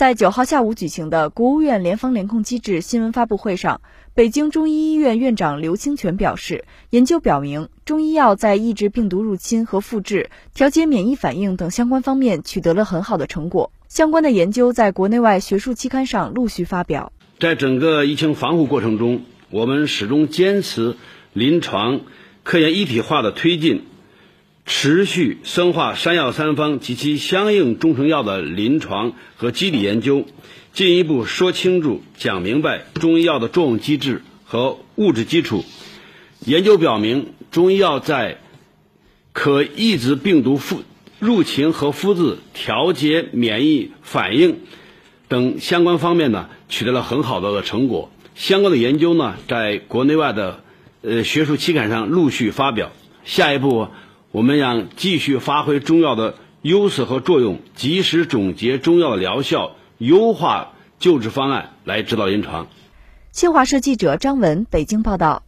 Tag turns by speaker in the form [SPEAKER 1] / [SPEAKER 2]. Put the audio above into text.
[SPEAKER 1] 在九号下午举行的国务院联防联控机制新闻发布会上，北京中医医院院长刘清泉表示，研究表明，中医药在抑制病毒入侵和复制、调节免疫反应等相关方面取得了很好的成果。相关的研究在国内外学术期刊上陆续发表。
[SPEAKER 2] 在整个疫情防护过程中，我们始终坚持临床科研一体化的推进。持续深化山药三方及其相应中成药的临床和机理研究，进一步说清楚、讲明白中医药的作用机制和物质基础。研究表明，中医药在可抑制病毒复入侵和复制、调节免疫反应等相关方面呢，取得了很好的成果。相关的研究呢，在国内外的呃学术期刊上陆续发表。下一步。我们要继续发挥中药的优势和作用，及时总结中药的疗效，优化救治方案，来指导临床。
[SPEAKER 1] 新华社记者张文北京报道。